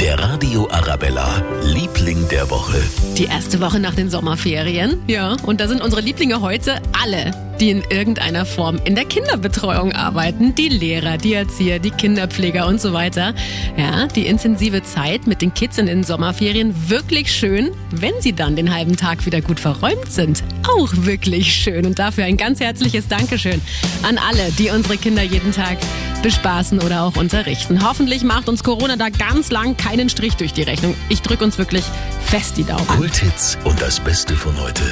Der Radio Arabella, Liebling der Woche. Die erste Woche nach den Sommerferien. Ja, und da sind unsere Lieblinge heute alle, die in irgendeiner Form in der Kinderbetreuung arbeiten. Die Lehrer, die Erzieher, die Kinderpfleger und so weiter. Ja, die intensive Zeit mit den Kids in den Sommerferien wirklich schön, wenn sie dann den halben Tag wieder gut verräumt sind. Auch wirklich schön. Und dafür ein ganz herzliches Dankeschön an alle, die unsere Kinder jeden Tag bespaßen oder auch unterrichten. Hoffentlich macht uns Corona da ganz lang keinen Strich durch die Rechnung. Ich drücke uns wirklich fest die Daumen. Kulthits und das Beste von heute.